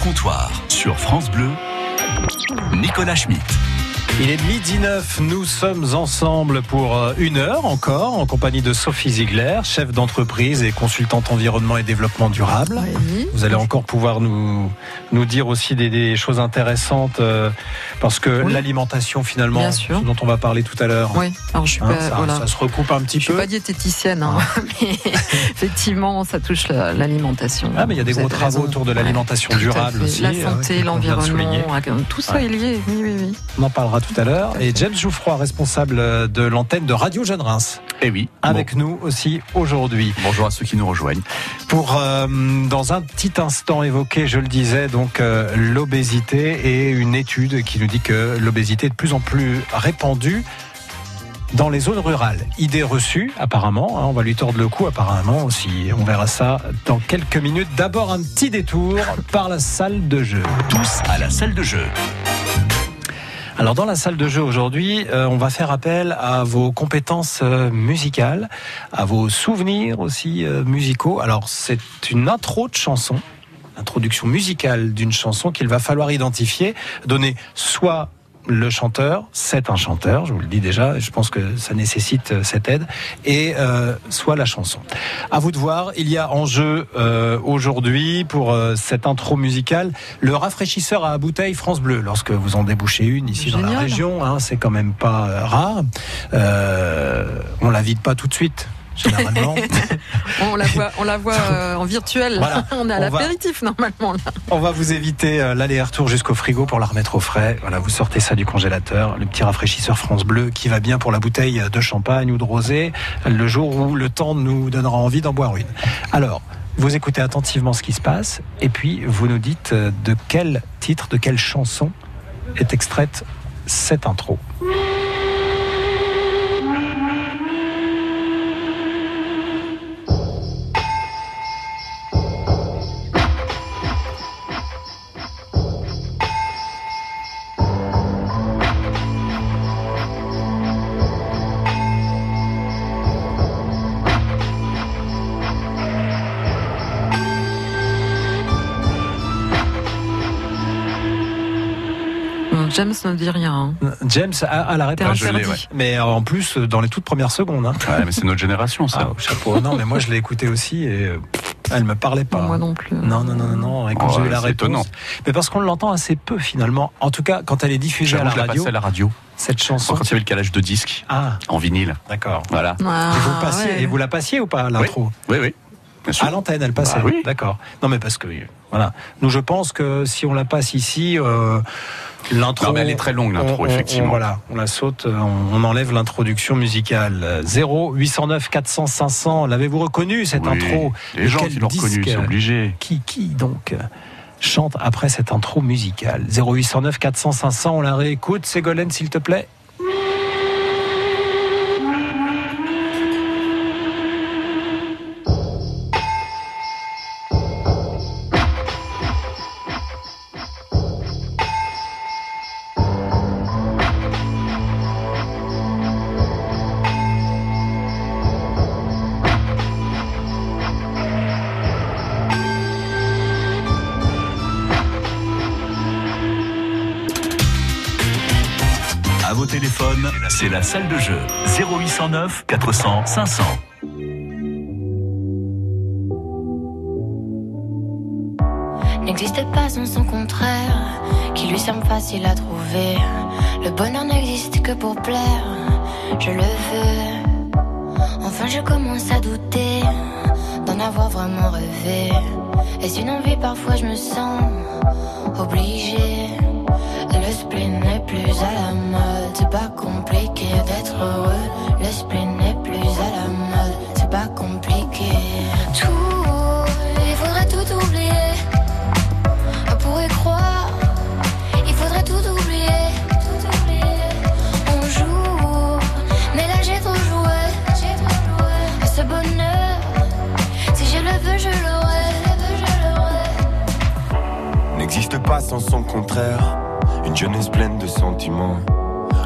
comptoir sur France Bleu, Nicolas Schmitt. Il est midi 9, nous sommes ensemble pour euh, une heure encore en compagnie de Sophie Ziegler, chef d'entreprise et consultante environnement et développement durable. Oui. Vous allez encore pouvoir nous, nous dire aussi des, des choses intéressantes euh, parce que Oui. l'alimentation finalement, ce dont on va parler tout à l'heure, Oui, alors je suis hein, pas, ça, voilà. ça se recoupe un petit Je suis peu. pas diététicienne, hein, mais effectivement, ça touche la- l'alimentation. Ah mais il y a des gros travaux raison. autour de l'alimentation durable aussi. La euh, santé, l'environnement, tout ça Ouais. est lié. Oui, oui, oui. On en parlera tout à l'heure. Et James Jouffroy, responsable de l'antenne de Radio Jeune Reims, Eh oui, avec nous aussi aujourd'hui. Bon, bonjour à ceux qui nous rejoignent. Pour, euh, dans un petit instant, évoquer, je le disais, donc euh, l'obésité et une étude qui nous dit que l'obésité est de plus en plus répandue dans les zones rurales. Idée reçue, apparemment. hein, on va lui tordre le cou, apparemment aussi. On verra ça dans quelques minutes. D'abord, un petit détour par la salle de jeu. Tous à la salle de jeu. Alors dans la salle de jeu aujourd'hui, euh, on va faire appel à vos compétences euh, musicales, à vos souvenirs aussi euh, musicaux. Alors c'est une intro de chanson, introduction musicale d'une chanson qu'il va falloir identifier, donner soit le chanteur, c'est un chanteur, je vous le dis déjà, je pense que ça nécessite euh, cette aide, et euh, soit la chanson. À vous de voir, il y a en jeu euh, aujourd'hui pour euh, cette intro musicale le rafraîchisseur à bouteille France Bleu. Lorsque vous en débouchez une ici dans la région, hein, c'est quand même pas rare. On la vide pas tout de suite. Généralement, On la voit, on la voit euh, en virtuel. Voilà. on est à l'apéritif normalement. Là. on va vous éviter euh, l'aller-retour jusqu'au frigo pour la remettre au frais. Voilà, vous sortez ça du congélateur, le petit rafraîchisseur France Bleu qui va bien pour la bouteille de champagne ou de rosé, le jour où le temps nous donnera envie d'en boire une. Alors, vous écoutez attentivement ce qui se passe et puis vous nous dites euh, de quel titre, de quelle chanson est extraite cette intro. James ne dit rien. hein. James a, a la T'es réponse. je l'ai, interdit. ouais. Mais euh, en plus, dans les toutes premières secondes. hein. Ouais, mais c'est notre génération, ça. Ah, chapeau. Non, mais moi je l'ai écouté aussi et euh, elle me parlait pas. Moi non plus. Non, non, non, non, non. Et quand Oh, j'ai eu la c'est réponse. étonnant. Mais parce qu'on l'entend assez peu finalement. En tout cas, quand elle est diffusée à la radio, à la radio. cette chanson. Quand il y avait le calage de disques Ah, en vinyle. d'accord. Voilà. Ah, et, vous le passiez, ouais. et vous la passiez ou pas, l'intro Oui, oui. Bien sûr. À l'antenne, elle passait. Bah oui. D'accord. Non, mais parce que, voilà. Nous, je pense que si on la passe ici, euh, l'intro. Elle est très longue, l'intro, effectivement. on- voilà, on la saute, euh, on, on enlève l'introduction musicale. Euh, 0 809 400 500. L'avez-vous reconnu cette Oui. intro Les gens qui l'ont reconnu, disque c'est obligé. Qui, qui donc euh, chante après cette intro musicale? 0809 400 500, on la réécoute. Ségolène, s'il te plaît. Salle de jeu. 0809 400 500. n'existe pas sans son contraire, qui lui semble facile à trouver. Le bonheur n'existe que pour plaire, je le veux. Enfin, je commence à douter d'en avoir vraiment rêvé. Est-ce une envie Parfois, je me sens obligée. Le spleen n'est plus à la mode, c'est pas compliqué d'être heureux. Le spleen n'est plus à la mode, c'est pas compliqué. Tout, il faudrait tout oublier. On pourrait croire, il faudrait tout oublier. Tout oublier. On joue, mais là j'ai trop joué. J'ai trop joué. Ce bonheur, si je le veux, je l'aurai. Je l'aurai. n'existe pas sans son contraire. Une jeunesse pleine de sentiments.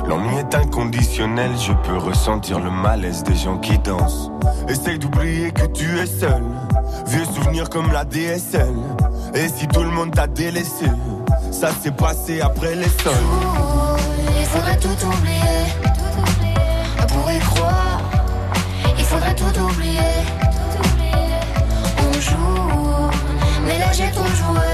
L'ennui est inconditionnel, je peux ressentir le malaise des gens qui dansent. Essaye d'oublier que tu es seul. Vieux souvenirs comme la DSL. Et si tout le monde t'a délaissé, ça s'est passé après les sols. Il faudrait tout oublier. On pourrait croire. Il faudrait tout oublier. On joue, mais là j'ai trop joué.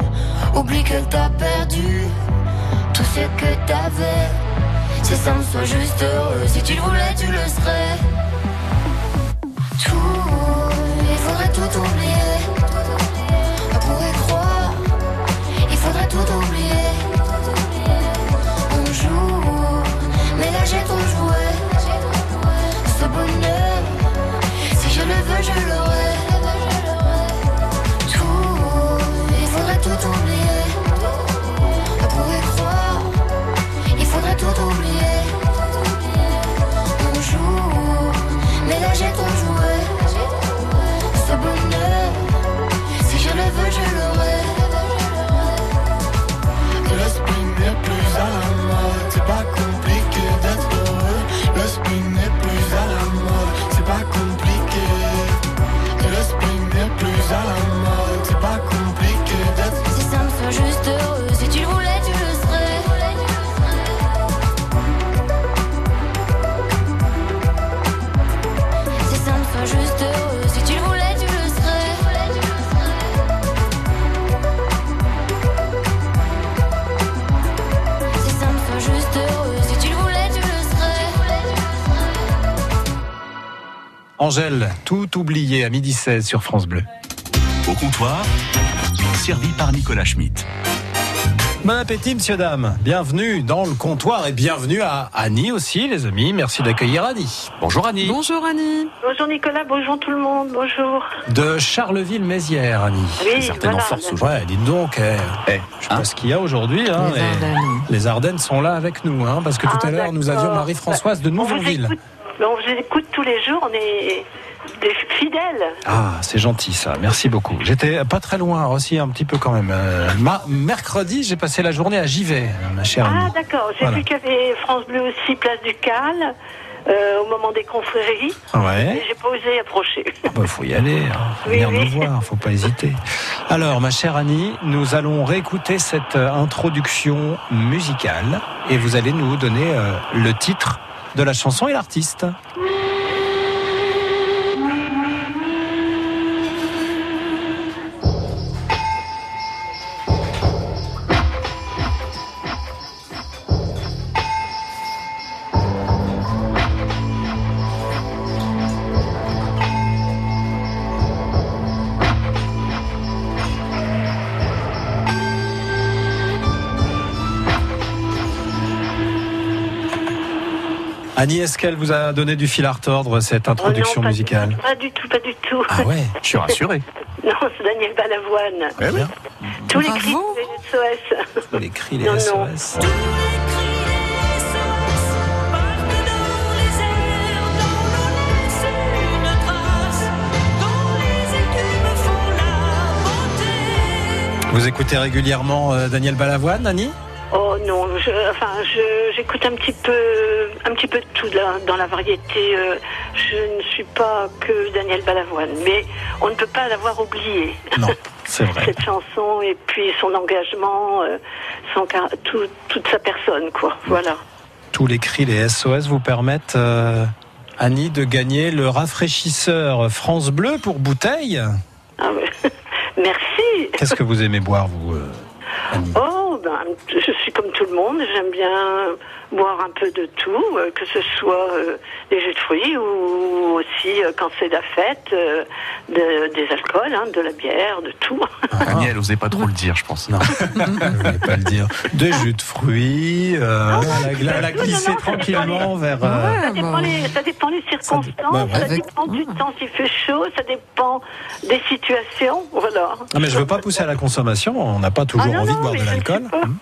Oublie qu'elle t'a perdu tout ce que t'avais. Si ça me soit juste heureux, si tu le voulais, tu le serais. Angèle, tout oublié à midi 16 sur France Bleu. Au comptoir, servi par Nicolas Schmitt. Bon appétit, monsieur, dame. Bienvenue dans le comptoir et bienvenue à Annie aussi, les amis. Merci d'accueillir Annie. Bonjour Annie. Bonjour Annie. Bonjour Nicolas, bonjour tout le monde, bonjour. De Charleville-Mézières, Annie. Oui, certainement voilà. force aujourd'hui. Ouais, dites donc, eh, Eh, je sais hein pas ce qu'il y a aujourd'hui. hein, Les Ardennes. les Ardennes sont là avec nous, hein, parce que tout Ah, à l'heure, nous avions Marie-Françoise de On vous Nouveau-Ville. écoute- On vous écoute tous les jours, on est des fidèles. Ah, c'est gentil ça. Merci beaucoup. J'étais pas très loin, aussi un petit peu quand même. Euh, ma- mercredi, j'ai passé la journée à Givet, ma chère Ah d'accord, j'ai Voilà. vu qu'il y avait France Bleu aussi, Place du Cal, euh, au moment des confréries, et Ouais. j'ai pas osé approcher. Il faut y aller, hein. faut Oui, venir oui. nous voir, faut pas hésiter. Alors, ma chère Annie, nous allons réécouter cette euh, introduction musicale et vous allez nous donner euh, le titre de la chanson et l'artiste. Annie, est-ce qu'elle vous a donné du fil à retordre, cette introduction Oh non, pas- musicale Pas du tout, pas du tout. Ah ouais Je suis rassuré. Non, c'est Daniel Balavoine. Eh oui. Tous les cris des SOS. Tous les cris, les Non, non. SOS. Vous écoutez régulièrement euh, Daniel Balavoine, Annie? Oh non, je, enfin, je- j'écoute un petit peu, un petit peu de tout là, dans la variété. euh, je ne suis pas que Daniel Balavoine, mais on ne peut pas l'avoir oublié. Non, c'est vrai. Cette chanson et puis son engagement, euh, son, tout- toute sa personne, quoi. Voilà. Tous les cris, les SOS vous permettent, euh, Annie, de gagner le rafraîchisseur France Bleu pour bouteille. Ah ouais. Merci. Qu'est-ce que vous aimez boire, vous, Annie? Oh, ben, je suis comme tout le monde. J'aime bien boire un peu de tout, euh, que ce soit euh, des jus de fruits ou aussi euh, quand c'est la fête, euh, de- des alcools, hein, de la bière, de tout. Annie, elle osait pas trop le dire, je pense. Non, pas le dire. Des jus de fruits, euh, elle a- elle a glissé non, ça tranquillement vers. euh, Ouais, Ça dépend, les, ça dépend les circonstances, bah, ouais. ça Avec- dépend du temps s'il fait chaud, ça dépend des situations. Voilà. Ah, mais je veux pas pousser à la consommation. On n'a pas toujours Ah, non, envie de boire de l'alcool. Hum.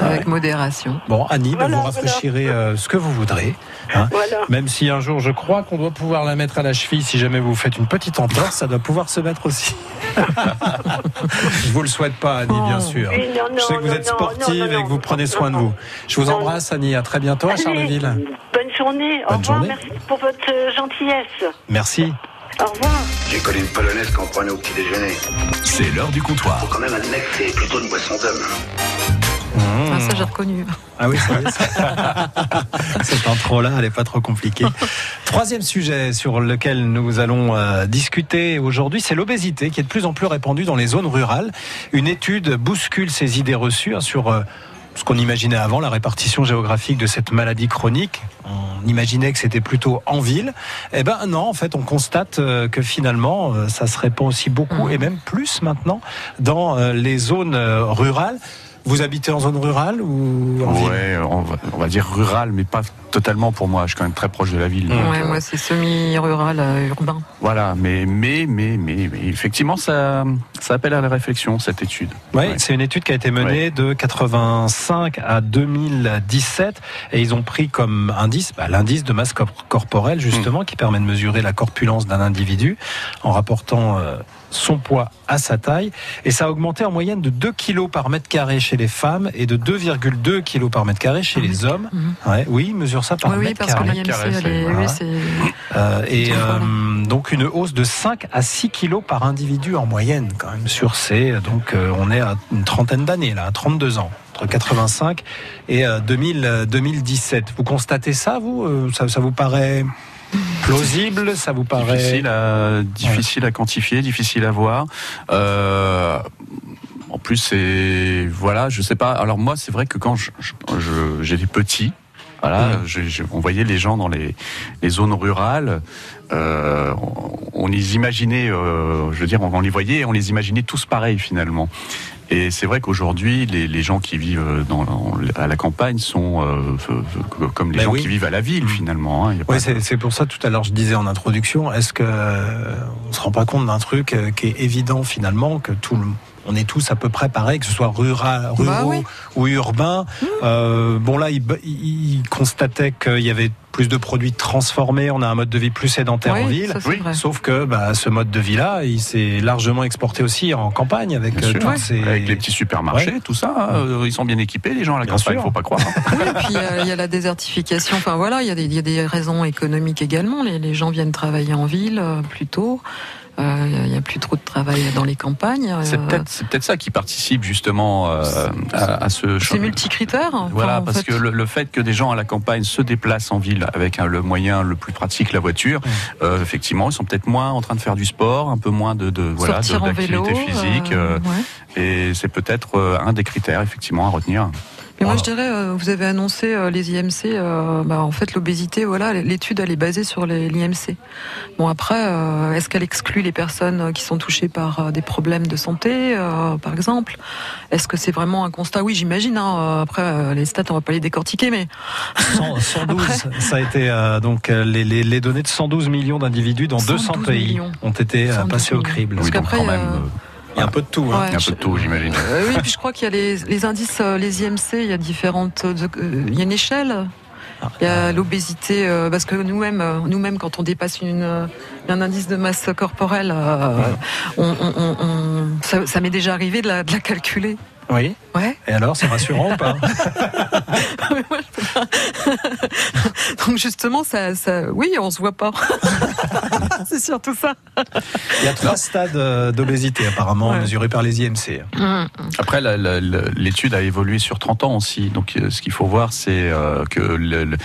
avec modération. Bon, Annie, bah, Voilà, vous rafraîchirez euh, ce que vous voudrez. hein. Voilà. Même si un jour, je crois qu'on doit pouvoir la mettre à la cheville. Si jamais vous faites une petite entorse, ça doit pouvoir se mettre aussi. je vous le souhaite pas, Annie, bien Oh. sûr. Oui, non, Je sais que non, vous êtes sportive non, non, et que vous prenez non, soin de vous. Je vous embrasse, Annie. À très bientôt à Allez, Charleville. Bonne journée. Au Bonne revoir. journée. Merci pour votre euh, gentillesse. Merci. Au revoir. J'ai connu une polonaise qu'on prenait au petit déjeuner. C'est l'heure du comptoir. Quand même admettre que c'est plutôt une boisson d'homme. Mmh. Ah, ça, j'ai reconnu. Ah oui, ça y est, ça- cette intro-là, elle n'est pas trop compliquée. Troisième sujet sur lequel nous allons euh, discuter aujourd'hui, c'est l'obésité qui est de plus en plus répandue dans les zones rurales. Une étude bouscule ces idées reçues hein, sur euh, ce qu'on imaginait avant, la répartition géographique de cette maladie chronique. On imaginait que c'était plutôt en ville. Eh ben non, en fait, on constate euh, que finalement, ça se répand aussi beaucoup Mhm. et même plus maintenant dans les zones rurales. Vous habitez en zone rurale ou en ville on va, on va dire rural, mais pas totalement pour moi. Je suis quand même très proche de la ville. donc, Ouais, euh, moi, c'est semi-rural, euh, urbain. Voilà, mais, mais, mais, mais, mais effectivement, ça, ça appelle à la réflexion, cette étude. Oui, Ouais. c'est une étude qui a été menée de 85 à 2017 et ils ont pris comme indice bah, l'indice de masse cor- corporelle justement qui permet de mesurer la corpulence d'un individu en rapportant euh, son poids à sa taille et ça a augmenté en moyenne de 2 kilos par mètre carré chez les femmes et de 2,2 kilos par mètre carré chez les hommes. Mhm. Ouais, oui, ils mesurent ça par Oui, oui, mètre parce que carré. l'IMC, carré, est- c'est- oui, c'est. Euh, et euh, donc une hausse de 5 à 6 kilos par individu en moyenne quand même sur ces donc euh, on est à une trentaine d'années là, à 32 ans entre 85 et euh, 2000, euh, 2017. Vous constatez ça vous? Ça, ça vous paraît plausible Ça vous paraît Difficile à, difficile à quantifier, difficile à voir. Euh, en plus, c'est voilà, je sais pas. Alors moi, c'est vrai que quand je- je- je- j'étais petit, voilà, je- je- on voyait les gens dans les, les zones rurales. euh, on, on les imaginait, euh, je veux dire, on les voyait, et on les imaginait tous pareils finalement. Et c'est vrai qu'aujourd'hui, les, les gens qui vivent dans, à la campagne sont euh, comme les Ben gens oui. qui vivent à la ville Mhm. finalement. hein. Oui, c'est pour ça tout à l'heure je disais en introduction, est-ce que euh, on se rend pas compte d'un truc euh, qui est évident finalement que tout le on est tous à peu près pareil, que ce soit rural, ruraux Bah oui. ou urbain. Euh, bon là, il, il- il constatait qu'il y avait plus de produits transformés, on a un mode de vie plus sédentaire en ville. ça, Oui. Sauf que bah, ce mode de vie-là, il s'est largement exporté aussi en campagne avec euh, sûr. ces... Avec les petits supermarchés, tout ça, euh, ils sont bien équipés, les gens à la Bien campagne, sûr. faut pas croire. hein. Oui, et puis euh, il y a la désertification. Enfin voilà, il y, a des- il y a des raisons économiques également. Les, les gens viennent travailler en ville euh, tôt. Euh, Il n'y a plus trop de travail dans les campagnes. C'est Euh, peut-être c'est peut-être ça qui participe justement euh, à, à ce c'est multicritère. Enfin, Voilà, parce fait. que le, le fait que des gens à la campagne se déplacent en ville avec le moyen le plus pratique, la voiture, euh, effectivement, ils sont peut-être moins en train de faire du sport, un peu moins de, de voilà d'activité physique, ouais. et c'est peut-être un des critères effectivement à retenir. Mais moi, je dirais, euh, vous avez annoncé euh, les IMC. euh, bah, en fait, l'obésité, voilà, l'étude elle est basée sur les- l'IMC. Bon, après, euh, est-ce qu'elle exclut les personnes qui sont touchées par euh, des problèmes de santé, euh, par exemple? Est-ce que c'est vraiment un constat? Oui, j'imagine. hein, euh, après, euh, les stats, on va pas les décortiquer, mais 100 112, ça a été euh, donc les, les, les données de 112 millions d'individus dans 200 112 pays millions. ont été euh, 112 passées au crible. Parce oui, donc qu'après, quand même, Il y a un peu de tout. hein. Ouais. il y a un peu de tout, j'imagine. Euh, oui, puis je crois qu'il y a les, les indices, euh, les IMC, il y a différentes, euh, il y a une échelle. Il y a l'obésité, euh, parce que nous-mêmes, euh, nous-mêmes, quand on dépasse une, euh, un indice de masse corporelle, euh, on, on- on- on- ça, ça m'est déjà arrivé de la, de la calculer. Oui. Ouais. Et alors, c'est rassurant ou pas Mais moi, je peux pas. Donc justement, ça, ça, oui, on se voit pas. C'est surtout ça. Il y a trois stades euh, d'obésité apparemment Ouais. mesurés par les IMC. Après, la- la- la- l'étude a évolué sur 30 ans aussi. Donc, euh, ce qu'il faut voir, c'est euh, que le- le-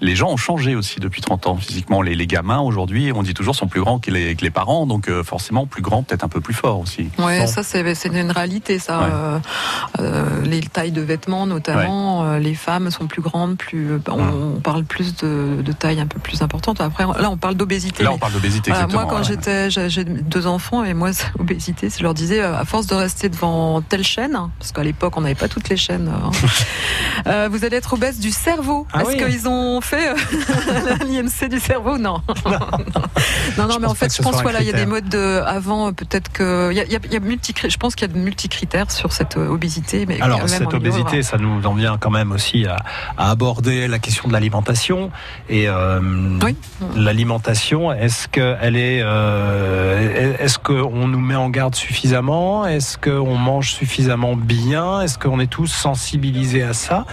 les gens ont changé aussi depuis 30 ans. Physiquement, les, les gamins aujourd'hui, on dit toujours, sont plus grands que les, que les parents. Donc, forcément, plus grands, peut-être un peu plus forts aussi. Ouais, Bon. ça c'est c'est une réalité ça. Ouais. Euh, euh, les tailles de vêtements notamment. Euh, les femmes sont plus grandes, plus. on, Hum. on parle plus de, de taille un peu plus importante. Après, là, on parle d'obésité. Là, on parle d'obésité, voilà, moi, quand j'étais, j'ai deux enfants et moi, obésité, je leur disais, euh, à force de rester devant telle chaîne, hein, parce qu'à l'époque, on n'avait pas toutes les chaînes, hein, euh, vous allez être obèse du cerveau. Ah Est-ce oui. qu'ils ont fait euh, l'IMC du cerveau? Non. non, non, mais en fait, je pense voilà, il y a des modes de avant, euh, peut-être que il y a, y a, y a multi, je pense qu'il y a de multicritères sur cette euh, obésité. Mais Alors cette obésité, ça nous en vient quand même aussi à, à aborder la question de l'alimentation et euh, Oui. l'alimentation. Est-ce que elle est, euh, est-ce qu'on nous met en garde suffisamment? Est-ce qu'on mange suffisamment bien? Est-ce qu'on est tous sensibilisés à ça?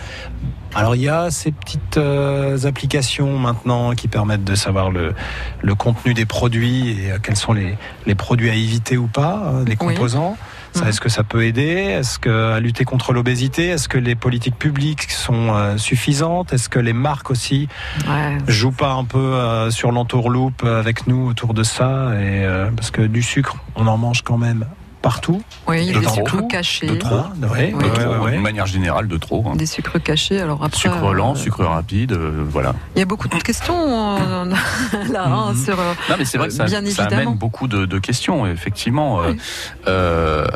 Alors il y a ces petites euh, applications maintenant qui permettent de savoir le, le contenu des produits et euh, quels sont les, les produits à éviter ou pas, hein, les Oui. composants. Est-ce que ça peut aider? Est-ce que à lutter contre l'obésité Est-ce que les politiques publiques sont euh, suffisantes? Est-ce que les marques aussi Ouais. jouent pas un peu euh, sur l'entourloupe avec nous autour de ça? Et euh, parce que du sucre, on en mange quand même partout. Oui, il y a De des trop. sucres cachés. De trop. Ouais, Oui. De ouais, trop, ouais, ouais. De manière générale, de trop. hein. Des sucres cachés. Alors après, Sucre lent, euh, sucre rapide, euh, voilà. Il y a beaucoup de questions euh, là hein, Mhm. sur. Non, mais c'est vrai que ça, Bien ça amène beaucoup de, de questions, effectivement. Oui.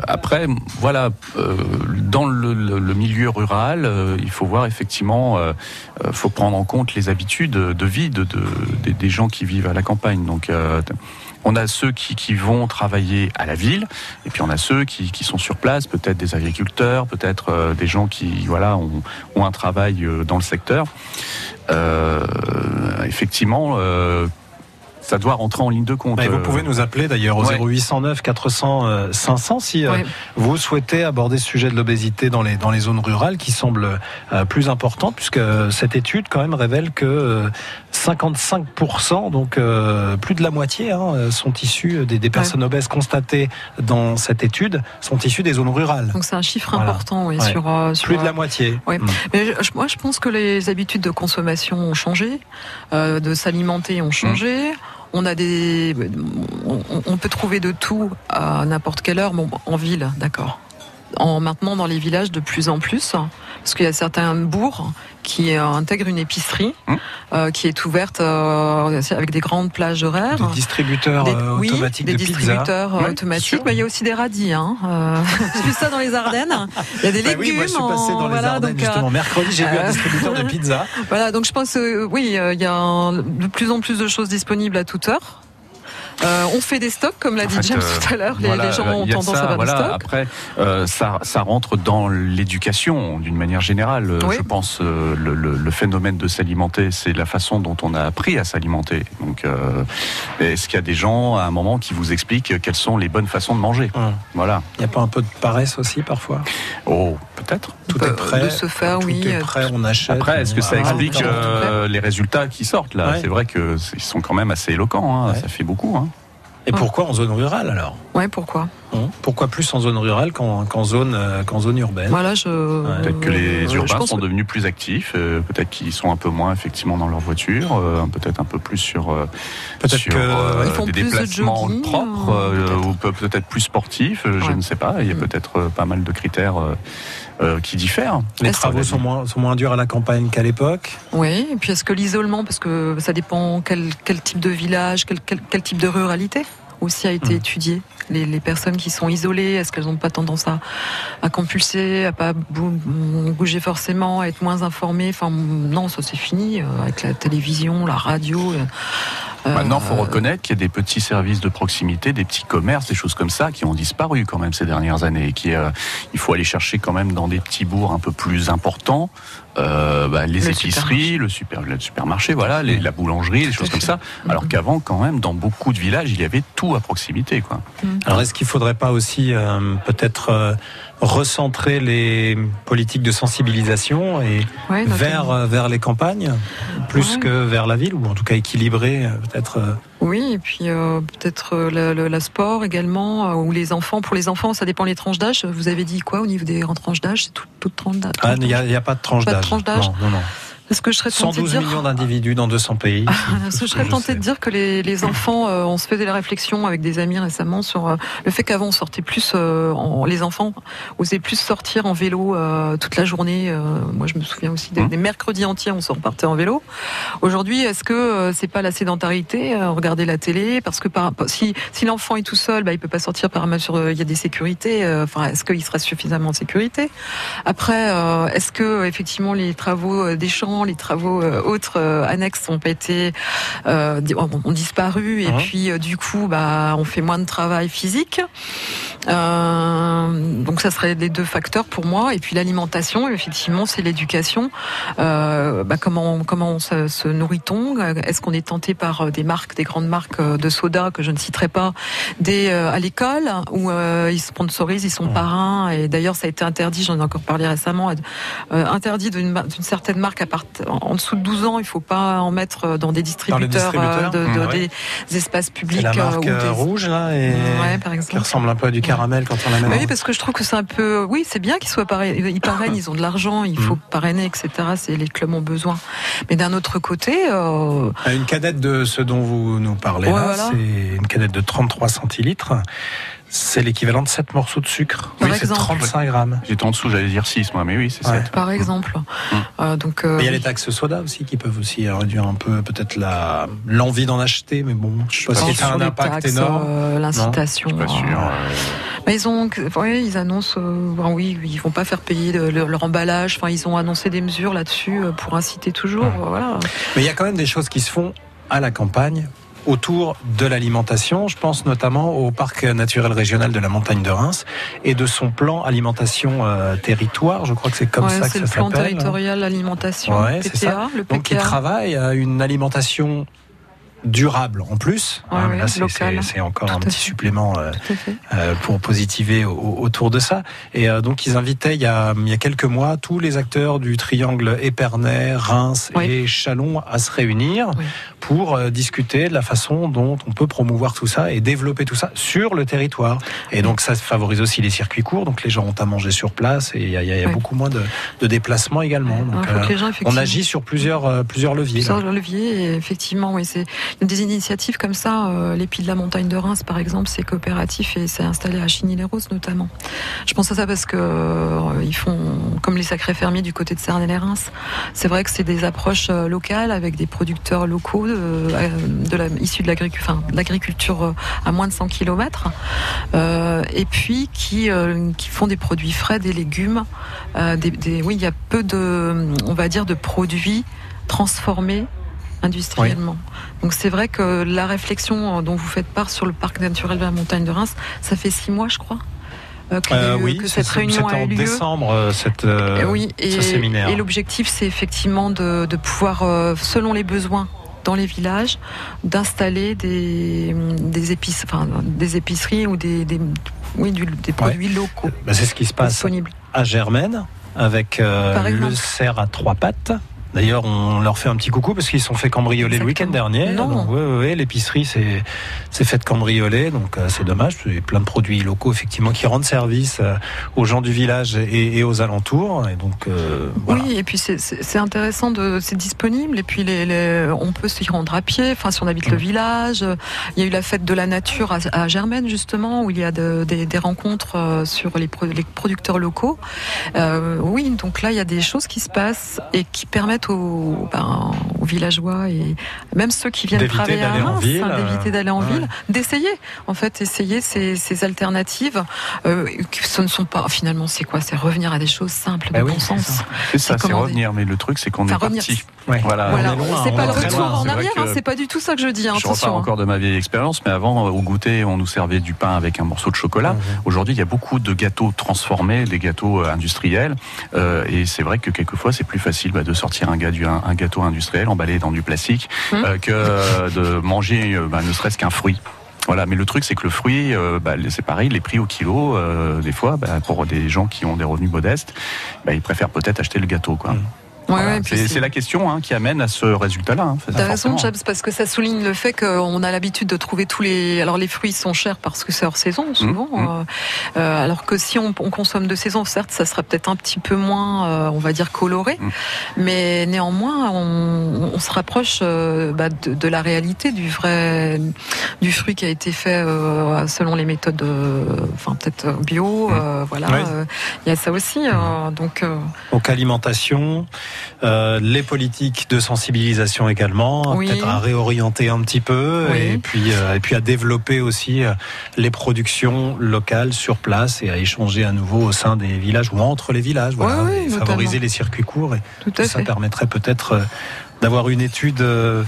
après, voilà, euh, dans le, le- le milieu rural, euh, il faut voir effectivement, faut prendre en compte les habitudes de vie de, de- des, des gens qui vivent à la campagne. Donc, euh, on a ceux qui, qui vont travailler à la ville, et puis on a ceux qui, qui sont sur place, peut-être des agriculteurs, peut-être euh, des gens qui, voilà, ont, ont un travail euh, dans le secteur. Euh, effectivement. euh, ça doit rentrer en ligne de compte. Ouais, vous pouvez nous appeler d'ailleurs au ouais. 0809 400 euh, 500 si Ouais. vous souhaitez aborder ce sujet de l'obésité dans les, dans les zones rurales qui semble plus important puisque cette étude quand même révèle que 55%, donc euh, plus de la moitié, hein, sont issus des, des personnes obèses constatées dans cette étude, sont issues des zones rurales. Donc c'est un chiffre Voilà. important, oui, Ouais. sur, euh, sur Plus de euh, la moitié. Ouais. Mm. Mais je- moi, je pense que les habitudes de consommation ont changé, euh, de s'alimenter ont changé. On a des, on peut trouver de tout à n'importe quelle heure. Bon, en ville, d'accord. En maintenant dans les villages de plus en plus, parce qu'il y a certains bourgs qui euh, intègrent une épicerie Mmh. euh, qui est ouverte euh, avec des grandes plages horaires. Des distributeurs Des- euh, oui, automatiques des de pizza. distributeurs euh, Ouais, automatiques. Bah, il y a aussi des radis. Hein. Euh, J'ai vu ça dans les Ardennes. Il y a des Bah légumes. oui, moi je suis passé en- dans les voilà, Ardennes donc, justement. Mercredi, j'ai vu un distributeur de pizza. voilà, donc je pense, euh, oui, euh, il y a un- de plus en plus de choses disponibles à toute heure. Euh, on fait des stocks, comme l'a dit fait, James euh, tout à l'heure. Les, voilà, les gens ont tendance ça, à faire voilà. des stocks. Après, euh, ça, ça rentre dans l'éducation d'une manière générale. Oui. Je pense euh, le, le- le phénomène de s'alimenter, c'est la façon dont on a appris à s'alimenter. Donc, euh, est-ce qu'il y a des gens à un moment qui vous expliquent quelles sont les bonnes façons de manger Hum. Voilà. Il n'y a pas un peu de paresse aussi parfois? Oh, peut-être. Tout peut- est prêt. de se faire, tout oui, est prêt, on achète. Après, est-ce que ça explique les résultats qui sortent là? Ouais. C'est vrai que c'est- ils sont quand même assez éloquents. hein. Ouais. Ça fait beaucoup. hein. Et pourquoi en zone rurale alors? Ouais, pourquoi? Pourquoi plus en zone rurale qu'en zone, euh, qu'en zone urbaine Voilà, je. Peut-être que les urbains sont que- devenus plus actifs, euh, peut-être qu'ils sont un peu moins effectivement dans leur voiture, euh, peut-être un peu plus sur, euh, que- euh, des plus de déplacements jogging, propres, peut-être. ou peut- peut-être plus sportifs, je ne sais pas. Il y a Mm. peut-être pas mal de critères euh, euh, qui diffèrent. Les travaux sont moins, sont moins durs à la campagne qu'à l'époque. Oui, et puis est-ce que l'isolement, parce que ça dépend quel, quel type de village, quel, quel, quel type de ruralité? Aussi a été Mm. étudié. Les, les personnes qui sont isolées, est-ce qu'elles n'ont pas tendance à, à compulser, à pas bou- bouger forcément, à être moins informées? Enfin, non, ça c'est fini euh, avec la télévision, la radio. Euh, Maintenant, il faut reconnaître qu'il y a des petits services de proximité, des petits commerces, des choses comme ça qui ont disparu quand même ces dernières années. Et qui, euh, il faut aller chercher quand même dans des petits bourgs un peu plus importants. euh, bah, les Le épiceries, le, super, le supermarché, voilà, les- la boulangerie, les choses comme ça. Alors qu'avant, quand même, dans beaucoup de villages, il y avait tout à proximité, quoi. Alors est-ce qu'il faudrait pas aussi euh, peut-être euh, recentrer les politiques de sensibilisation et ouais, vers euh, vers les campagnes plus Ouais. que vers la ville ou en tout cas équilibrer euh, peut-être euh, Oui, et puis euh, peut-être euh, la sport également, euh, ou les enfants. Pour les enfants, ça dépend les tranches d'âge. Vous avez dit quoi au niveau des tranches d'âge? C'est tout, toute tranche d'âge? Ah, il n'y a, pas de tranche Pas de d'âge Est-ce que je serais tentée de 112 dire millions d'individus dans 200 pays. Je serais tentée de dire que les, les enfants, euh, on se faisait la réflexion avec des amis récemment sur euh, le fait qu'avant on sortait plus, euh, en- les enfants osaient plus sortir en vélo euh, toute la journée. moi, je me souviens aussi des, Mmh. des mercredis entiers, on se repartait en vélo. Aujourd'hui, est-ce que c'est pas la sédentarité, regarder la télé, parce que par, si, si l'enfant est tout seul, bah, il peut pas sortir par mesure, il y a des sécurités. Enfin, est-ce qu'il sera suffisamment en sécurité? Après, est-ce que effectivement les travaux des champs, les travaux euh, autres euh, annexes ont pas été euh, ont, ont disparu et Mhm. puis du coup, bah, on fait moins de travail physique. Donc ça serait les deux facteurs pour moi. Et puis l'alimentation, effectivement, c'est l'éducation. Bah, comment comment se, se nourrit-on? Est-ce qu'on est tenté par des marques, des grandes marques de soda que je ne citerai pas, des euh, à l'école où euh, ils sponsorisent, ils sont parrains? Et d'ailleurs, ça a été interdit. J'en ai encore parlé récemment. euh, interdit d'une certaine marque à part, en en dessous de 12 ans. Il faut pas en mettre dans des distributeurs, distributeurs euh, de, de- Mmh, ouais. des espaces publics la euh, marque ou euh, des- rouge là, et Ouais, par qui exemple. ressemble un peu à du caramel quand on la dans- oui, parce que je trouve que c'est un peu. Oui, c'est bien qu'ils soient parrainés. Ils parrainent, ils ont de l'argent, il faut parrainer, etc. C'est les clubs ont besoin. Mais d'un autre côté, euh, Une cadette de ce dont vous nous parlez Ouais, là, voilà. c'est une cadette de 33 centilitres. C'est l'équivalent de 7 morceaux de sucre. Par Oui, c'est exemple. 35 grammes. J'étais en dessous, j'allais dire 6 moi, mais oui, c'est Ouais. 7. par exemple. Euh, donc. euh, Mais il y a les taxes soda aussi qui peuvent aussi réduire un peu peut-être la l'envie d'en acheter, mais bon, je sais pas sur si ça a un les impact taxes, énorme. euh, L'incitation. Pas sûr. euh, euh, bah, ils ont, ouais, ils annoncent, euh, ben oui, ils vont pas faire payer de- leur, leur emballage. Enfin, ils ont annoncé des mesures là-dessus euh, pour inciter toujours. euh, Voilà. Mais il y a quand même des choses qui se font à la campagne autour de l'alimentation. Je pense notamment au parc naturel régional de la montagne de Reims et de son plan alimentation euh, territoire. Je crois que c'est comme Ouais, ça que c'est ça le plan s'appelle. territorial alimentation, Ouais, c'est PTA, le Donc qui PTA. travaille à une alimentation durable en plus. Ouais, Hein, ouais, là, c'est- c'est c'est encore Tout un petit fait. supplément euh, euh, pour positiver au- autour de ça. Et euh, donc ils invitaient il y, a, il y a quelques mois tous les acteurs du triangle Épernay, Reims Oui. et Chalon à se réunir Oui. Pour euh, discuter de la façon dont on peut promouvoir tout ça et développer tout ça sur le territoire. Et donc ça favorise aussi les circuits courts, donc les gens ont à manger sur place et il y a, il y a- il y a Oui. beaucoup moins de, de déplacements également. Donc, euh, gens, on agit sur plusieurs, euh, plusieurs leviers. là. Plusieurs leviers, et effectivement, oui, c'est des initiatives comme ça. Euh, L'Épi de la montagne de Reims, par exemple, c'est coopératif et c'est installé à Chigny-les-Roses notamment. Je pense à ça parce que euh, ils font comme les sacrés fermiers du côté de Cernay-les-Reims. C'est vrai que c'est des approches locales avec des producteurs locaux euh, de la, issus de l'agriculture, enfin, euh, à moins de 100 km, et puis qui, euh, qui font des produits frais, des légumes. euh, des, des- oui, il y a peu de, on va dire, de produits transformés industriellement. Donc c'est vrai que la réflexion dont vous faites part sur le parc naturel de la montagne de Reims, ça fait six mois, je crois, euh, Euh, oui, que cette réunion a eu en lieu. décembre, euh, cette, euh, Et oui, et, ce séminaire. et l'objectif, c'est effectivement de, de pouvoir, euh, selon les besoins dans les villages, d'installer des, des, épices, enfin, des épiceries ou des, des, oui, du- des produits locaux Bah, c'est ce qui se passe disponibles. à Germaine avec euh, le cerf à trois pattes. D'ailleurs, on leur fait un petit coucou parce qu'ils se sont fait cambrioler le week-end dernier. Non. Donc, ouais, ouais, ouais, l'épicerie s'est faite cambrioler, donc euh, c'est dommage. Il y a plein de produits locaux effectivement qui rendent service euh, aux gens du village et, et aux alentours. Et donc, euh, voilà. Oui, et puis c'est- intéressant, de, c'est disponible, et puis les, les- on peut s'y rendre à pied, enfin si on habite Mm. le village. Il y a eu la fête de la nature à, à Germaine, justement, où il y a de- des, des rencontres sur les, pro- les producteurs locaux. Oui, donc là, il y a des choses qui se passent et qui permettent aux, ben, aux villageois et même ceux qui viennent travailler à Reims, ville, hein, d'éviter d'aller en ouais. ville, d'essayer, en fait, essayer ces, ces alternatives. Euh, ce ne sont pas, finalement, c'est quoi? C'est revenir à des choses simples, de Bah oui, bon c'est sens. ça. C'est ça, c'est revenir. Mais le truc, c'est qu'on Enfin, est revenir. parti. Ouais. Voilà. Voilà, on est loin, c'est on pas le retour loin. en arrière, hein, c'est pas du tout ça que je dis. hein, Je repars attention. encore de ma vieille expérience, mais avant, au goûter, on nous servait du pain avec un morceau de chocolat. Mhm. Aujourd'hui, il y a beaucoup de gâteaux transformés, des gâteaux euh, industriels, euh, et c'est vrai que quelquefois, c'est plus facile bah, de sortir un, un- un gâteau industriel emballé dans du plastique Mhm. euh, que euh, de manger euh, bah, ne serait-ce qu'un fruit. Voilà, mais le truc c'est que le fruit, euh, bah, c'est pareil, les prix au kilo, euh, des fois, bah, pour des gens qui ont des revenus modestes, bah, ils préfèrent peut-être acheter le gâteau, quoi. Mhm. Ouais, Voilà, ouais, puis c'est la question hein, qui amène à ce résultat-là. hein, T'as raison. Jabs, parce que ça souligne le fait qu'on a l'habitude de trouver tous les. Alors les fruits sont chers parce que c'est hors saison souvent. Mmh, mmh. euh, euh, alors que si on, on consomme de saison, certes, ça serait peut-être un petit peu moins, euh, on va dire coloré, Mmh. mais néanmoins, on, on se rapproche euh, bah, de, de la réalité du vrai du fruit qui a été fait euh, selon les méthodes, euh, enfin peut-être bio. euh, voilà, Oui. euh, il y a ça aussi. euh, donc euh, Donc alimentation, euh, les politiques de sensibilisation également, Oui. peut-être à réorienter un petit peu Oui. et puis euh, et puis à développer aussi euh, les productions locales sur place et à échanger à nouveau au sein des villages ou entre les villages, voilà, Oui, et favoriser les circuits courts et tout à ça fait. permettrait peut-être euh, d'avoir une étude euh,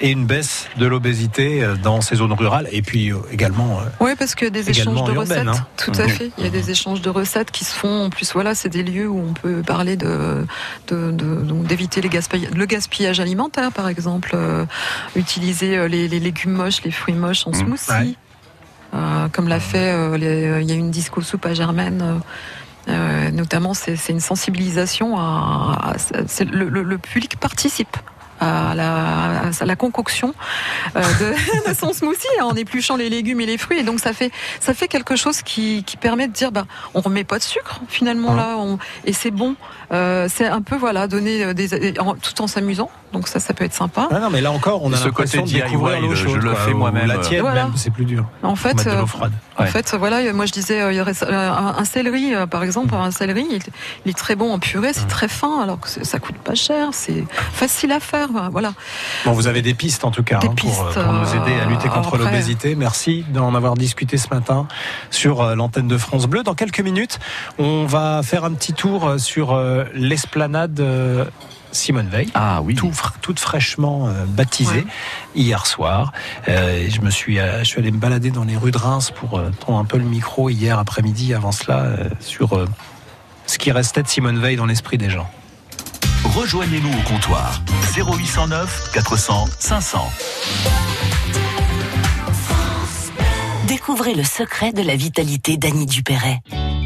et une baisse de l'obésité euh, dans ces zones rurales et puis euh, également euh, Oui, parce qu'il y a des échanges de urbaine, recettes. hein. Tout à Mhm. fait. Il y a des échanges de recettes qui se font. En plus, voilà, c'est des lieux où on peut parler de, d'éviter les gaspillage, le gaspillage alimentaire, par exemple, euh, utiliser les, les légumes moches, les fruits moches en Mhm. smoothie, Ouais. Euh, comme l'a fait. euh, Il y a une disco soupe à Germaine. notamment, c'est une sensibilisation à, à- c'est le, le- le public participe à la, à la concoction euh, de, de son smoothie en épluchant les légumes et les fruits. Et donc ça fait ça fait quelque chose qui, qui permet de dire bah on remet pas de sucre finalement là on- et c'est bon. Euh, c'est un peu voilà donner des en- tout en s'amusant. Donc ça ça peut être sympa. Ah non, mais là encore, on a Ce l'impression de côté découvrir l'eau je le fais moi-même. La tiède, Voilà. même, c'est plus dur. En fait Mettre de euh, l'eau froide. En Ouais. fait, voilà, moi je disais, euh, il y aurait euh, un, un céleri, euh, par exemple, un céleri, il, il est très bon en purée, c'est très fin, alors que ça coûte pas cher, c'est facile à faire, voilà. Bon, vous avez des pistes en tout cas hein, pour, pistes, pour nous aider à lutter euh, contre après. l'obésité. Merci d'en avoir discuté ce matin sur euh, l'antenne de France Bleu. Dans quelques minutes, on va faire un petit tour euh, sur l'esplanade Simone Veil. Ah oui. Tout, toute fraîchement euh, baptisée Ouais. hier soir. Euh, je me suis, euh, je suis allé me balader dans les rues de Reims pour euh, prendre un peu le micro hier après-midi. Avant cela, euh, sur euh, ce qui restait de Simone Veil dans l'esprit des gens. Rejoignez-nous au comptoir 0809 400 500. Découvrez le secret de la vitalité d'Annie Dupéret.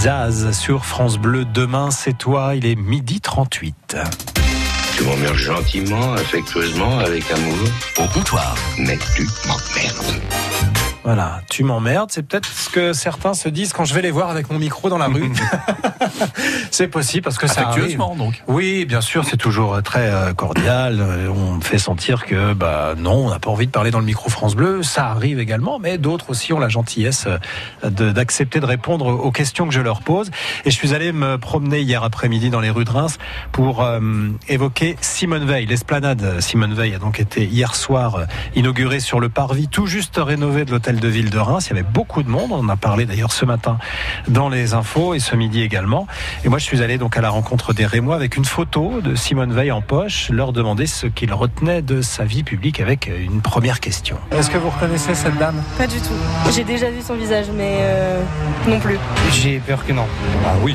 Zaz sur France Bleu. Demain, c'est toi. Il est midi 38. Tu m'emmerdes gentiment, affectueusement, avec amour. Au comptoir. Mais tu m'emmerdes. Voilà, tu m'emmerdes. C'est peut-être ce que certains se disent quand je vais les voir avec mon micro dans la rue. c'est possible parce que ça arrive. Donc. Oui, bien sûr, c'est toujours très euh, cordial. Euh, On me fait sentir que, bah, non, on n'a pas envie de parler dans le micro France Bleu. Ça arrive également, mais d'autres aussi ont la gentillesse euh, de- d'accepter de, répondre aux questions que je leur pose. Et je suis allé me promener hier après-midi dans les rues de Reims pour euh, évoquer Simone Veil. L'esplanade Simone Veil a donc été hier soir euh, inaugurée sur le parvis tout juste rénové de l'hôtel de ville de Reims. Il y avait beaucoup de monde. On en a parlé d'ailleurs ce matin dans les infos et ce midi également. Et moi, je suis allé donc à la rencontre des Rémois avec une photo de Simone Veil en poche, leur demander ce qu'ils retenaient de sa vie publique avec une première question. Est-ce que vous reconnaissez cette dame? Pas du tout. J'ai déjà vu son visage, mais euh, non plus. J'ai peur que non. Ah oui,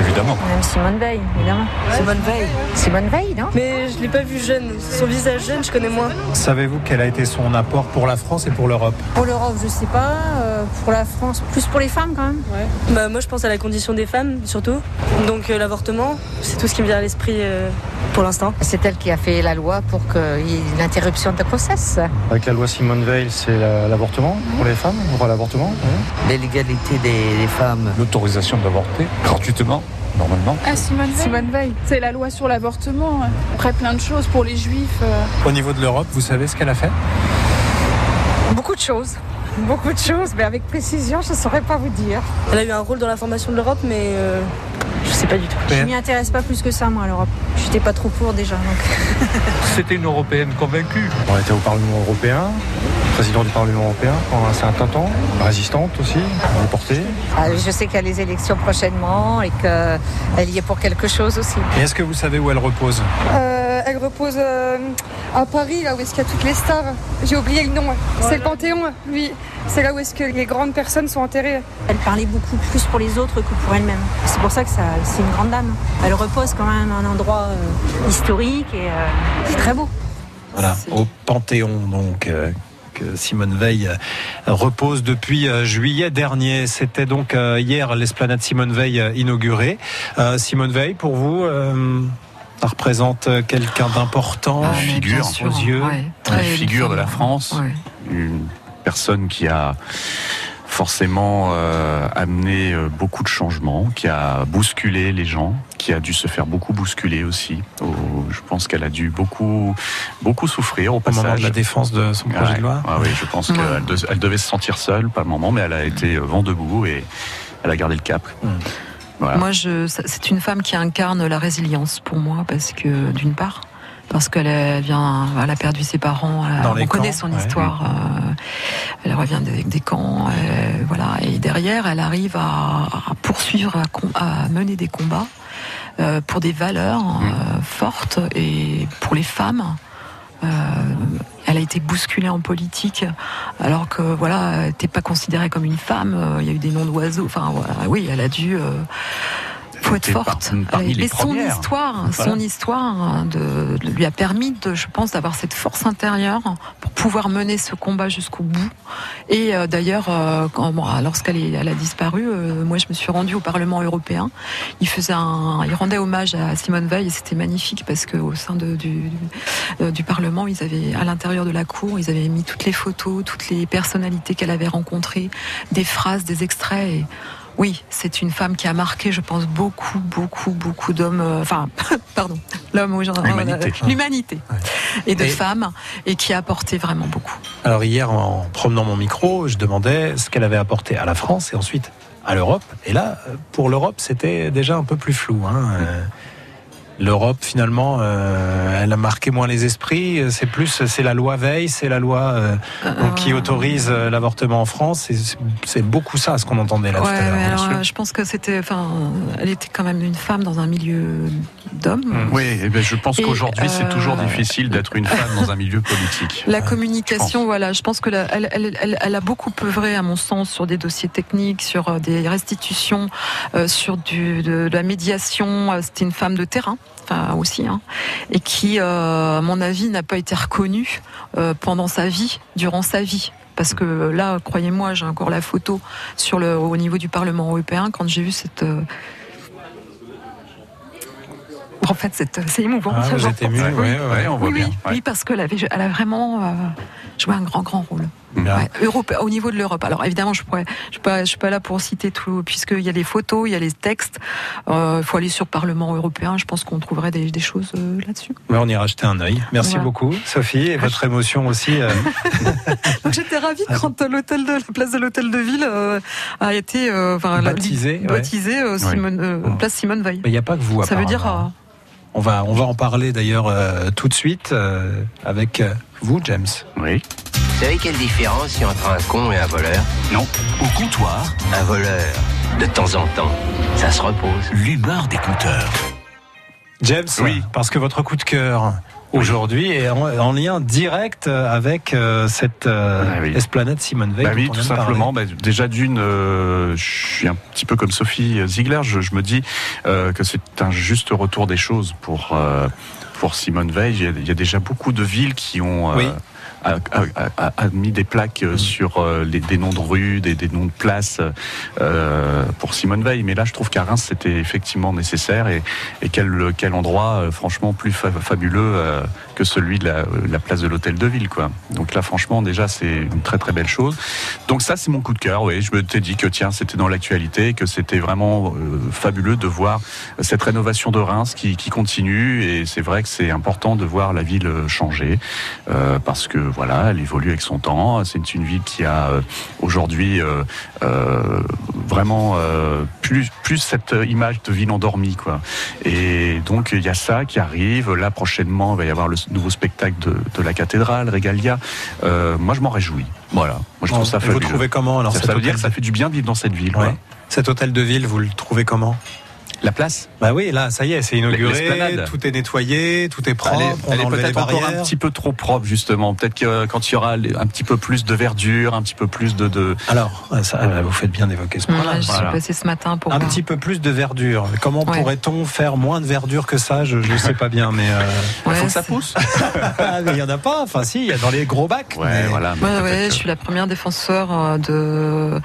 évidemment. Même Simone Veil, évidemment. Simone Veil. Simone Veil, non? Mais je l'ai pas vu jeune. Son visage jeune, je connais moins. Savez-vous quel a été son apport pour la France et pour l'Europe? Pour l'Europe, je sais pas. euh, pour la France, plus pour les femmes quand même. Bah, moi, je pense à la condition des femmes, surtout. Donc, euh, l'avortement, c'est tout ce qui me vient à l'esprit euh, pour l'instant. C'est elle qui a fait la loi pour qu'il y ait une interruption de grossesse. Avec la loi Simone Veil, c'est la- l'avortement pour les femmes, droit à l'avortement. L'égalité des, des femmes. L'autorisation d'avorter gratuitement, normalement. Ah, Simone Veil. Simone Veil. C'est la loi sur l'avortement. Après, plein de choses pour les juifs. Au niveau de l'Europe, vous savez ce qu'elle a fait? Beaucoup de choses. Beaucoup de choses, mais avec précision, je ne saurais pas vous dire. Elle a eu un rôle dans la formation de l'Europe, mais euh, je sais pas du tout. Je m'y intéresse pas plus que ça, moi, à l'Europe. J'étais pas trop pour déjà. Donc. C'était une Européenne convaincue. On était au Parlement européen, président du Parlement européen pendant un certain temps, résistante aussi, déportée. Ah, je sais qu'il y a les élections prochainement et qu'elle y est pour quelque chose aussi. Et est-ce que vous savez où elle repose? Euh, elle repose euh, à Paris, là où est-ce qu'il y a toutes les stars. J'ai oublié le nom. C'est le Panthéon, oui. C'est là où est-ce que les grandes personnes sont enterrées. Elle parlait beaucoup plus pour les autres que pour elle-même. C'est pour ça que ça, c'est une grande dame. Elle repose quand même à un endroit euh, historique et euh, c'est très beau. Voilà, au Panthéon, donc. euh, que Simone Veil repose depuis juillet dernier. C'était donc hier l'esplanade Simone Veil inaugurée. Simone Veil, pour vous, euh, ça représente euh, quelqu'un d'important Une figure, aux yeux. une figure de la France, une personne qui a forcément euh, amené euh, beaucoup de changements, qui a bousculé les gens, qui a dû se faire beaucoup bousculer aussi. Au- je pense qu'elle a dû beaucoup, beaucoup souffrir au passage. moment de la défense de son projet Ouais, de loi. ouais, oui, je pense Ouais. qu'elle de- elle devait se sentir seule par moment, mais elle a été vent debout et elle a gardé le cap. Voilà. Moi, c'est une femme qui incarne la résilience pour moi, parce que d'une part, parce qu'elle vient, elle a perdu ses parents, elle- on connaît son ouais. histoire. euh, elle revient des, des camps, euh, voilà, et derrière, elle arrive à, à poursuivre, à, mener des combats euh, pour des valeurs euh, fortes et pour les femmes. Euh, elle a été bousculée en politique, alors que voilà, t'es pas considérée comme une femme. euh, Il y a eu des noms d'oiseaux. Enfin, oui, elle a dû. euh, faut être par- forte. Et son premières. histoire, Voilà. son histoire de, de- lui a permis, de, je pense, d'avoir cette force intérieure pour pouvoir mener ce combat jusqu'au bout. Et euh, d'ailleurs, euh, bon, lorsqu'elle elle a disparu, euh, moi je me suis rendue au Parlement européen. Il faisait un, il rendait hommage à Simone Veil et c'était magnifique parce que au sein de- du, du, euh, du Parlement, ils avaient à l'intérieur de la cour, ils avaient mis toutes les photos, toutes les personnalités qu'elle avait rencontrées, des phrases, des extraits. Et, oui, c'est une femme qui a marqué, je pense, beaucoup, beaucoup, beaucoup d'hommes. euh, Enfin, pardon, l'homme au genre. L'humanité. euh, L'humanité. Et de Et- femmes, et qui a apporté vraiment beaucoup. Alors hier, en promenant mon micro, je demandais ce qu'elle avait apporté à la France et ensuite à l'Europe. Et là, pour l'Europe, c'était déjà un peu plus flou. hein. Euh, l'Europe finalement, euh, elle a marqué moins les esprits. C'est plus, c'est la loi Veil, c'est la loi euh, donc, qui autorise euh, l'avortement en France. C'est- beaucoup ça, ce qu'on entendait là tout Ouais, à l'heure. mais alors, Monsieur. euh, je pense que c'était, enfin, elle était quand même une femme dans un milieu d'hommes. Oui, eh ben, je pense qu'aujourd'hui, c'est toujours difficile d'être une femme dans un milieu politique. La communication, voilà, je pense que la- elle, elle- elle- elle a beaucoup œuvré, à mon sens, sur des dossiers techniques, sur des restitutions, euh, sur du, de, de la médiation. C'était une femme de terrain. Enfin, aussi, hein, et qui, euh, à mon avis, n'a pas été reconnue euh, pendant sa vie, durant sa vie. Parce que là, croyez-moi, j'ai encore la photo sur le, au niveau du Parlement européen quand j'ai vu cette. euh, En fait, c'est émouvant. Ah, vous êtes ému, oui. ouais, ouais, on voit oui, bien. Oui, oui, parce qu'elle elle a vraiment euh, joué un grand, grand rôle. Ouais, Europe, au niveau de l'Europe. Alors évidemment, je je suis pas, je suis pas là pour citer tout, puisqu'il y a les photos, il y a les textes. Euh, Il faut aller sur le Parlement européen. Je pense qu'on trouverait des, des choses euh, là-dessus. Ouais, on ira jeter un œil. Merci Voilà. beaucoup, Sophie, et votre émotion aussi. euh, j'étais ravie quand euh, l'hôtel de la place de l'hôtel de ville euh, a été euh, enfin, la- Baptisé, ouais. baptisé, euh, Ouais. Simone, euh, place Simone Veil. Il n'y a pas que vous. Ça veut dire. On va, on va en parler d'ailleurs euh, tout de suite euh, avec euh, vous, James. Oui. Vous savez quelle différence il y a entre un con et un voleur Non. Au comptoir, Un voleur, de temps en temps, ça se repose. l'humeur des compteurs. James, Oui. parce que votre coup de cœur aujourd'hui est en, en lien direct avec euh, cette euh, Ah oui. esplanade Simone Veil. Bah oui, tout simplement. Bah, déjà d'une, euh, je suis un petit peu comme Sophie Ziegler. Je, je me dis euh, que c'est un juste retour des choses pour euh, pour Simone Veil. Il y, a, il y a déjà beaucoup de villes qui ont euh, Oui. A, a- a- mis des plaques euh, sur euh, les, des noms de rues, des, des noms de places euh, pour Simone Veil. Mais là, je trouve qu'à Reims, c'était effectivement nécessaire. Et, et quel, quel endroit, euh, franchement, plus fa- fabuleux que celui de la, la place de l'Hôtel de Ville. Quoi. Donc là, franchement, déjà, c'est une très très belle chose. Donc ça, c'est mon coup de cœur. Oui, je me t'ai dit que tiens, c'était dans l'actualité, que c'était vraiment euh, fabuleux de voir cette rénovation de Reims qui, continue. Et c'est vrai que c'est important de voir la ville changer euh, parce que voilà, elle évolue avec son temps. C'est une ville qui a euh, aujourd'hui euh, euh, vraiment euh, plus plus cette image de ville endormie quoi. Et donc il y a ça qui arrive. Là prochainement, il va y avoir le nouveau spectacle de, de la cathédrale Regalia. Euh, moi, je m'en réjouis. Voilà. Moi, je trouve ça vous trouvez comment alors ça, veut dire que ça fait du bien de vivre dans cette ville. Ouais. Cet hôtel de ville, vous le trouvez comment? La place Bah oui, là, ça y est, c'est inauguré, tout est nettoyé, tout est propre, Elle est, peut-être encore un petit peu trop propre justement. Peut-être que euh, quand il y aura un petit peu plus de verdure, un petit peu plus de. de... Alors, euh, ça, euh, vous faites bien d'évoquer ce point-là. Je Voilà. suis passée ce matin pour Un voir. petit peu plus de verdure. Comment Ouais. pourrait-on faire moins de verdure que ça? Je ne sais pas bien, mais euh, Ouais, faut que ça pousse. ah, il y en a pas. Enfin, si, il y a dans les gros bacs. Ouais, mais- voilà. mais Ouais, peut-être ouais, que- je suis la première défenseur de,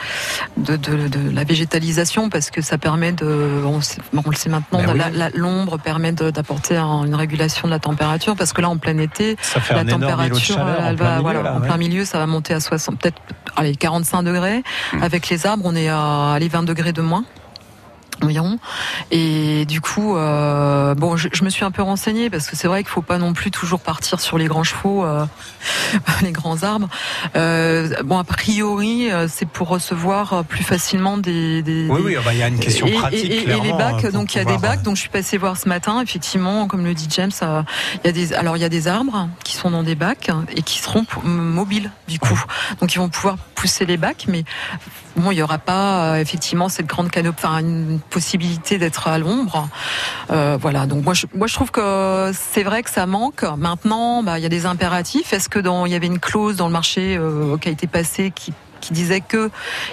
de, de, de la végétalisation parce que ça permet de, on, bon, on le sait maintenant, Ben oui. la- l'ombre permet d'apporter un- une régulation de la température parce que là en plein été, Ça fait la température, chaleur en elle plein va, milieu, voilà, là, en ouais. plein milieu, ça va monter à 60, peut-être, allez, 45 degrés. Hmm. Avec les arbres, on est à allez, 20 degrés de moins environ. Et du coup, euh, bon, je, je me suis un peu renseignée parce que c'est vrai qu'il faut pas non plus toujours partir sur les grands chevaux, euh, les grands arbres. Euh, bon, a priori, c'est pour recevoir plus facilement des. des Oui, oui, bah, il y a une question et, pratique. et- et- et les bacs, donc il y a des bacs. Donc je suis passée voir ce matin. Effectivement, comme le dit James, il y a des. Alors il y a des arbres qui sont dans des bacs et qui seront mobiles du coup. Donc ils vont pouvoir pousser les bacs, mais il y aura pas euh, effectivement cette grande canopée, une possibilité d'être à l'ombre. Euh, voilà. Donc moi je, moi je trouve que c'est vrai que ça manque. Maintenant, bah, il y a des impératifs. Est-ce que dans il y avait une clause dans le marché euh, qui a été passée qui qui disait que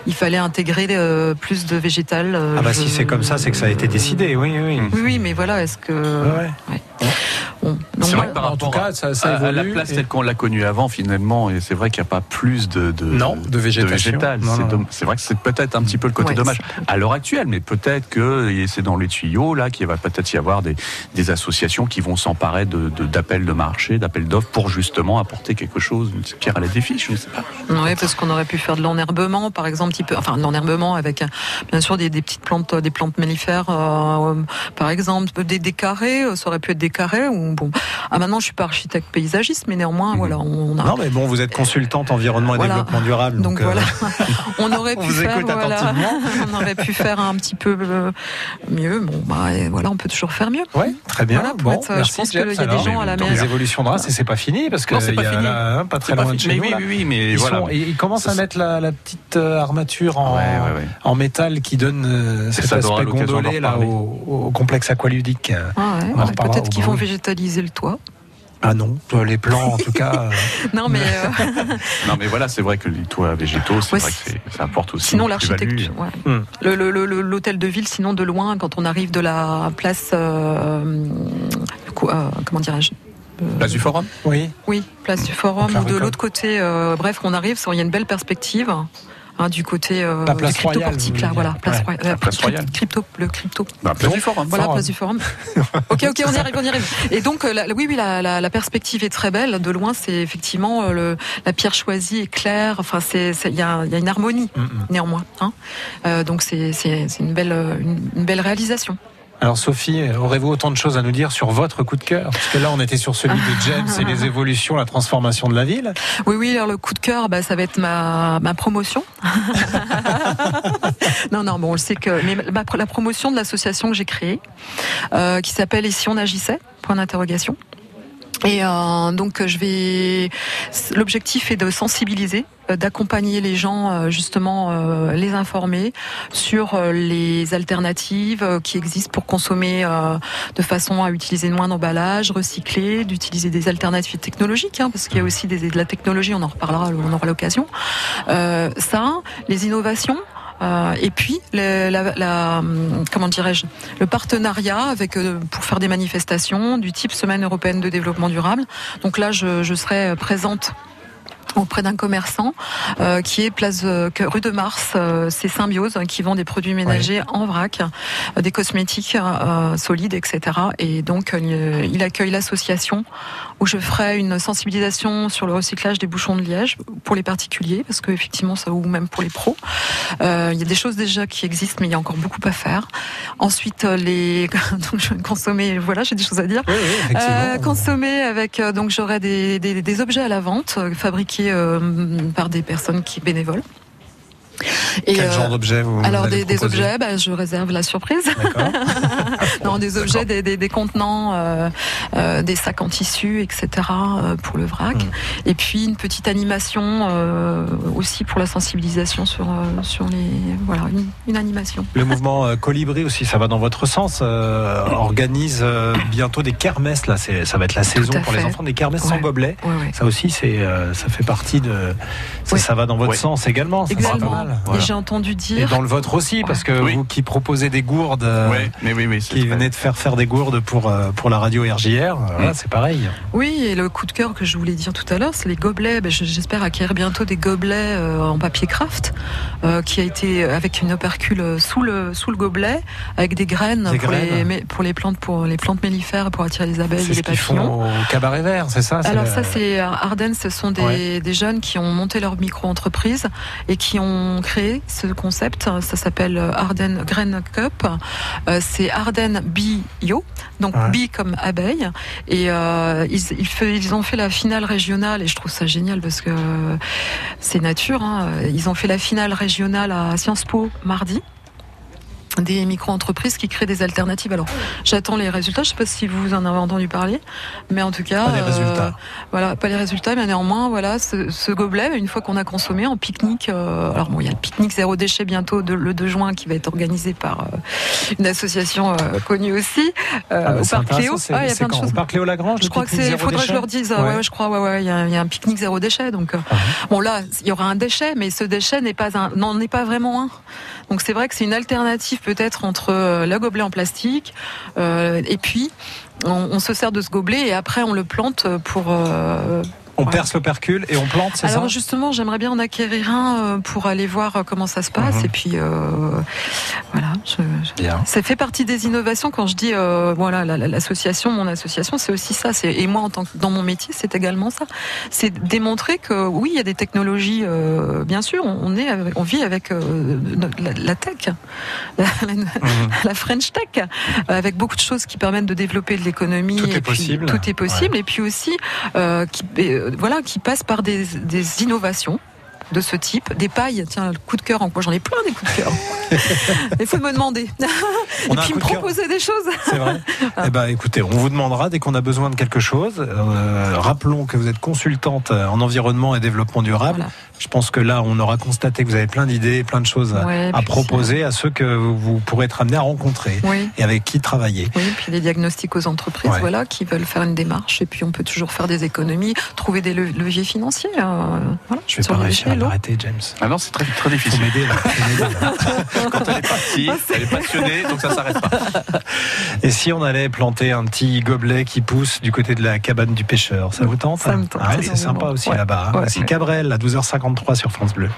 il fallait intégrer euh, plus de végétal. euh, Ah bah je- si c'est comme ça, c'est que ça a été décidé. Oui, oui. Oui, oui, mais voilà, est-ce que Ouais. Ouais. Bon, donc vrai que par en rapport tout cas, à- ça- ça à, à la place et- telle qu'on l'a connue avant, finalement, et c'est vrai qu'il n'y a pas plus de, de, Non, de végétation. végétal. Non, C'est non. domm- C'est vrai que c'est peut-être un petit peu le côté Ouais, dommage à l'heure actuelle, mais peut-être que et c'est dans les tuyaux là qu'il va peut-être y avoir des, des associations qui vont s'emparer de de- d'appels de, marché, d'appels d'offres pour justement apporter quelque chose, une pierre à l'édifice, je ne sais pas. Oui, parce qu'on aurait pu faire de l'enherbement, par exemple, petit peu, enfin de l'enherbement avec bien sûr des, des petites plantes, des plantes mellifères, euh, par exemple, des, des carrés, euh, ça aurait pu être des carrés ou bon. Ah, maintenant, je suis pas architecte paysagiste, mais néanmoins, Mhm. voilà, on a. Non, mais bon, vous êtes consultante environnement et Voilà. développement durable. Donc euh, voilà, on aurait on pu vous faire, écoute voilà, attentivement. on aurait pu faire un petit peu mieux. Bon, bah et voilà, on peut toujours faire mieux. Ouais, très bien. Voilà, bon, être, merci, je pense qu'il y a des alors. gens à la maison. Les évolutions de race, et c'est pas fini parce que Non, c'est pas il y a fini. là, hein, pas très loin de chez Mais nous. oui, oui, oui, mais ils, voilà. sont- ils- ils commencent à mettre la, la petite euh, armature en, Ouais, ouais, ouais. en métal qui donne euh, C'est cet ça, aspect gondolé là, au, au complexe aqualudique. Ah Peut-être qu'ils vont végétaliser le toit. Ah non, euh, les plans en tout cas. Non, mais euh, Non, mais voilà, c'est vrai que les toits végétaux, c'est Ouais, vrai que c'est- ça apporte aussi. sinon l'architecture. ouais. Hmm. Le- le- le- le- L'hôtel de ville, sinon de loin, quand on arrive de la place, euh, quoi, euh, comment dirais-je Place du Forum Oui. Oui, place du Forum ou de l'autre côté. euh, bref, on arrive, il y a une belle perspective. hein, du côté euh, La place du crypto Royale, là, voilà, place, Ouais, la euh, place crypto- Royale. crypto, le crypto. Bah, place du Forum. Voilà, Forum. place du Forum. ok, ok, on y arrive, on y arrive. Et donc, euh, la- oui, oui, la, la- la perspective est très belle. De loin, c'est effectivement euh, le, la pierre choisie est claire. Enfin, c'est, il y a, il y a une harmonie Mm, néanmoins. Hein. Euh, donc, c'est, c'est, c'est une belle, euh, une, une belle réalisation. Alors Sophie, aurez-vous autant de choses à nous dire sur votre coup de cœur? Parce que là, on était sur celui de James et les évolutions, la transformation de la ville. Oui, oui, alors le coup de cœur, bah, ça va être ma, ma promotion. non, non, bon, on le sait que. Mais ma- la promotion de l'association que j'ai créée, euh, qui s'appelle Et si on agissait? Point d'interrogation. Et euh, donc je vais. L'objectif est de sensibiliser, d'accompagner les gens, euh, justement, euh, les informer sur euh, les alternatives euh, qui existent pour consommer euh, de façon à utiliser moins d'emballage, recycler, d'utiliser des alternatives technologiques, hein, parce qu'il y a aussi des, de la technologie, on en reparlera, on aura l'occasion. Euh, ça, les innovations. Euh, et puis, le, la, la- comment dirais-je, le partenariat avec euh, pour faire des manifestations du type Semaine européenne de développement durable. Donc là, je, je serai présente auprès d'un commerçant euh, qui est place euh, rue de Mars, euh, c'est Symbiose qui vend des produits ménagers en vrac, euh, des cosmétiques euh, solides, etc. Et donc euh, il accueille l'association où je ferai une sensibilisation sur le recyclage des bouchons de liège pour les particuliers, parce que effectivement ça ou même pour les pros. Euh, il y a des choses déjà qui existent, mais il y a encore beaucoup à faire. Ensuite, euh, les donc je vais consommer, voilà, j'ai des choses à dire. Oui, oui, effectivement. Euh, consommer avec euh, donc j'aurai des, des, des objets à la vente euh, fabriqués euh, par des personnes qui bénévolent. Et, Quel euh, genre d'objet vous alors des, objets, bah, je réserve la surprise. D'accord. non, des objets, des, des, des contenants, euh, euh, des sacs en tissu, etc. euh, pour le vrac. Mm. Et puis une petite animation euh, aussi pour la sensibilisation sur euh, sur les voilà une, une animation. Le mouvement euh, Colibri aussi, ça va dans votre sens, euh, organise euh, bientôt des kermesses. Là, ça va être la saison pour les enfants, des kermesses sans Ouais. gobelet. Ouais, ouais. Ça aussi, c'est, euh, ça fait partie de. Ça, va dans votre Ouais. sens également. ça, Et Voilà. j'ai entendu Et dire. dans le vôtre aussi, parce que Oui. vous qui proposez des gourdes, euh, Ouais, mais oui, oui, c'est qui venez de faire faire des gourdes pour euh, pour la radio RJR, Mm. voilà, c'est pareil. Oui, et le coup de cœur que je voulais dire tout à l'heure, c'est les gobelets. Ben, je- J'espère acquérir bientôt des gobelets euh, en papier craft, euh, qui a été avec une opercule sous le sous le gobelet, avec des graines, Des pour, Les, graines. pour les plantes pour les plantes mellifères pour attirer les abeilles C'est et ce les qu'ils papillons. font au cabaret vert, c'est ça Alors le- ça, c'est Ardennes, ce sont des, Ouais. des jeunes qui ont monté leur micro-entreprise et qui ont créé ce concept. Ça s'appelle Ardennes Grain Cup. Euh, c'est Ardennes Bio, donc Ouais. comme abeille. Et euh, ils, ils, fait- ils ont fait la finale régionale et je trouve ça génial parce que c'est nature. hein. Ils ont fait la finale régionale à Sciences Po mardi des micro-entreprises qui créent des alternatives. Alors, j'attends les résultats. Je sais pas si vous en avez entendu parler, mais en tout cas, Pas les résultats. voilà, pas les résultats, mais néanmoins, voilà, ce, ce gobelet, une fois qu'on a consommé en pique-nique. euh, alors bon, il y a le pique-nique zéro déchet bientôt de- le 2 juin qui va être organisé par euh, une association euh, connue aussi euh, Ah bah, au parc Léo. intéressant, c'est- Ah, il y a plein de choses. Parc Léo Lagrange, Je crois que c'est. Il faudrait que je leur dise. euh, Ouais. Ouais, je crois. Ouais, ouais. Il y a, il y a un pique-nique zéro déchet. Donc, euh, Ah. bon là, il y aura un déchet, mais ce déchet n'est pas un, n'en est pas vraiment un. Donc c'est vrai que c'est une alternative peut-être entre euh, le gobelet en plastique euh, et puis on, on se sert de ce gobelet et après on le plante pour euh, On perce l'opercule et on plante, c'est ça Alors justement, j'aimerais bien en acquérir un euh, pour aller voir euh, comment ça se passe. Mhm. Et puis euh, voilà, je- je- Bien. ça fait partie des innovations. Quand je dis euh, voilà la- la- l'association, mon association, c'est aussi ça. Et moi en tant que dans mon métier, c'est également ça. C'est démontrer que oui, il y a des technologies. euh, bien sûr, on, est, avec- on vit avec la, la tech, la, la- Mhm. la French Tech, avec beaucoup de choses qui permettent de développer de l'économie. Tout est possible. Tout est possible. Et puis aussi, qui, voilà, qui passe par des, des innovations de ce type, des pailles. Tiens, le coup de cœur en quoi J'en ai plein des coups de cœur. Il faut me demander. On et puis me proposer des choses. C'est vrai. Eh ben, écoutez, on vous demandera dès qu'on a besoin de quelque chose. Euh, rappelons que vous êtes consultante en environnement et développement durable. Je pense que là, on aura constaté que vous avez plein d'idées, plein de choses à- Ouais, à puis proposer à ceux que vous pourrez être amenés à rencontrer Oui. et avec qui travailler. Oui, puis des diagnostics aux entreprises, Ouais. voilà, qui veulent faire une démarche, et puis on peut toujours faire des économies, trouver des le- leviers financiers. euh, voilà, Je vais pas les réussir à l'arrêter, James. Ah non, c'est très, très difficile. Faut m'aider. Quand elle est partie, elle est passionnée, donc ça s'arrête pas. Et si on allait planter un petit gobelet qui pousse du côté de la cabane du pêcheur, ça vous tente Ça me tente Ah C'est sympa aussi Ouais. là-bas. hein. Ouais. Voici Cabrel à 12h53 sur France Bleu.